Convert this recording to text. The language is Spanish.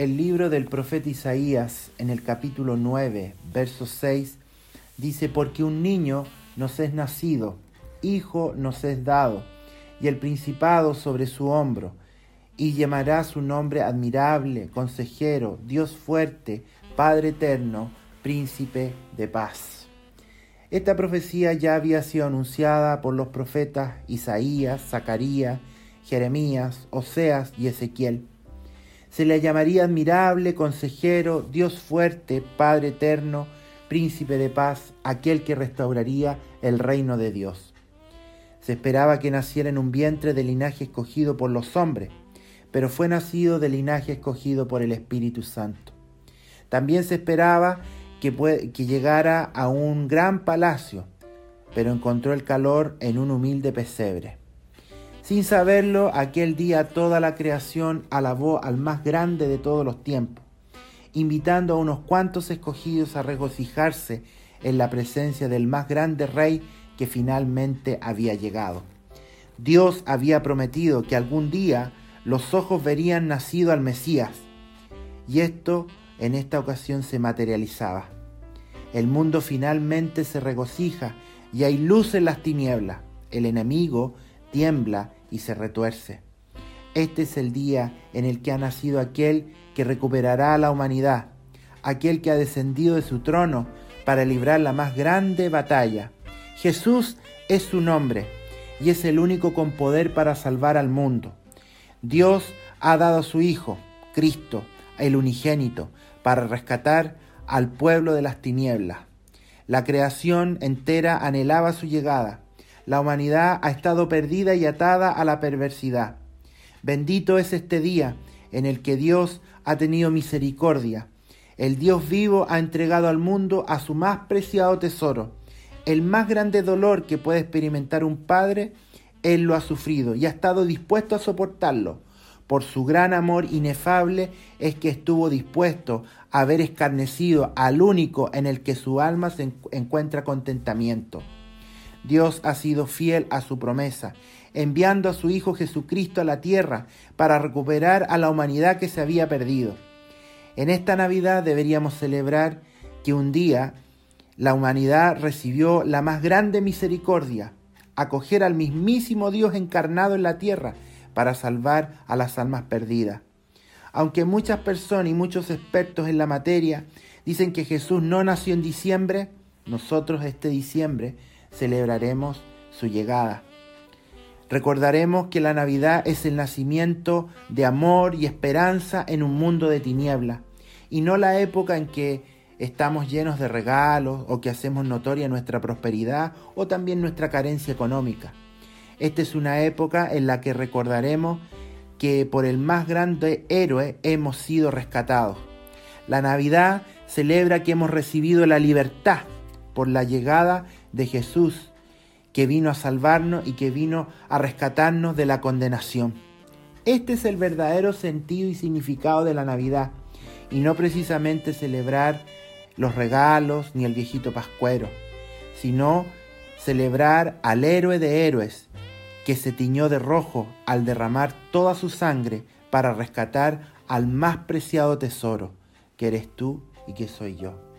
el libro del profeta Isaías, en el capítulo 9, verso 6, dice, porque un niño nos es nacido, hijo nos es dado, y el principado sobre su hombro, y llamará su nombre admirable, consejero, Dios fuerte, Padre eterno, príncipe de paz. Esta profecía ya había sido anunciada por los profetas Isaías, Zacarías, Jeremías, Oseas y Ezequiel. Se le llamaría admirable, consejero, Dios fuerte, Padre eterno, príncipe de paz, aquel que restauraría el reino de Dios. Se esperaba que naciera en un vientre de linaje escogido por los hombres, pero fue nacido de linaje escogido por el Espíritu Santo. También se esperaba que, que llegara a un gran palacio, pero encontró el calor en un humilde pesebre. Sin saberlo, aquel día toda la creación alabó al más grande de todos los tiempos, invitando a unos cuantos escogidos a regocijarse en la presencia del más grande rey que finalmente había llegado. Dios había prometido que algún día los ojos verían nacido al Mesías, y esto en esta ocasión se materializaba. El mundo finalmente se regocija y hay luz en las tinieblas. El enemigo tiembla y se retuerce. Este es el día en el que ha nacido aquel que recuperará a la humanidad, aquel que ha descendido de su trono para librar la más grande batalla. Jesús es su nombre y es el único con poder para salvar al mundo. Dios ha dado a su Hijo, Cristo, el unigénito, para rescatar al pueblo de las tinieblas. La creación entera anhelaba su llegada. La humanidad ha estado perdida y atada a la perversidad. Bendito es este día en el que Dios ha tenido misericordia. El Dios vivo ha entregado al mundo a su más preciado tesoro. El más grande dolor que puede experimentar un padre, Él lo ha sufrido y ha estado dispuesto a soportarlo por su gran amor inefable, es que estuvo dispuesto a haber escarnecido al único en el que su alma se encuentra contentamiento. Dios ha sido fiel a su promesa, enviando a su Hijo Jesucristo a la tierra para recuperar a la humanidad que se había perdido. En esta Navidad deberíamos celebrar que un día la humanidad recibió la más grande misericordia, acoger al mismísimo Dios encarnado en la tierra, para salvar a las almas perdidas. Aunque muchas personas y muchos expertos en la materia dicen que Jesús no nació en diciembre, nosotros este diciembre celebraremos su llegada. Recordaremos que la Navidad es el nacimiento de amor y esperanza en un mundo de tinieblas y no la época en que estamos llenos de regalos o que hacemos notoria nuestra prosperidad o también nuestra carencia económica. Esta es una época en la que recordaremos que por el más grande héroe hemos sido rescatados. La Navidad celebra que hemos recibido la libertad por la llegada de Jesús, que vino a salvarnos y que vino a rescatarnos de la condenación. Este es el verdadero sentido y significado de la Navidad, y no precisamente celebrar los regalos ni el viejito pascuero, sino celebrar al héroe de héroes, que se tiñó de rojo al derramar toda su sangre para rescatar al más preciado tesoro, que eres tú y que soy yo.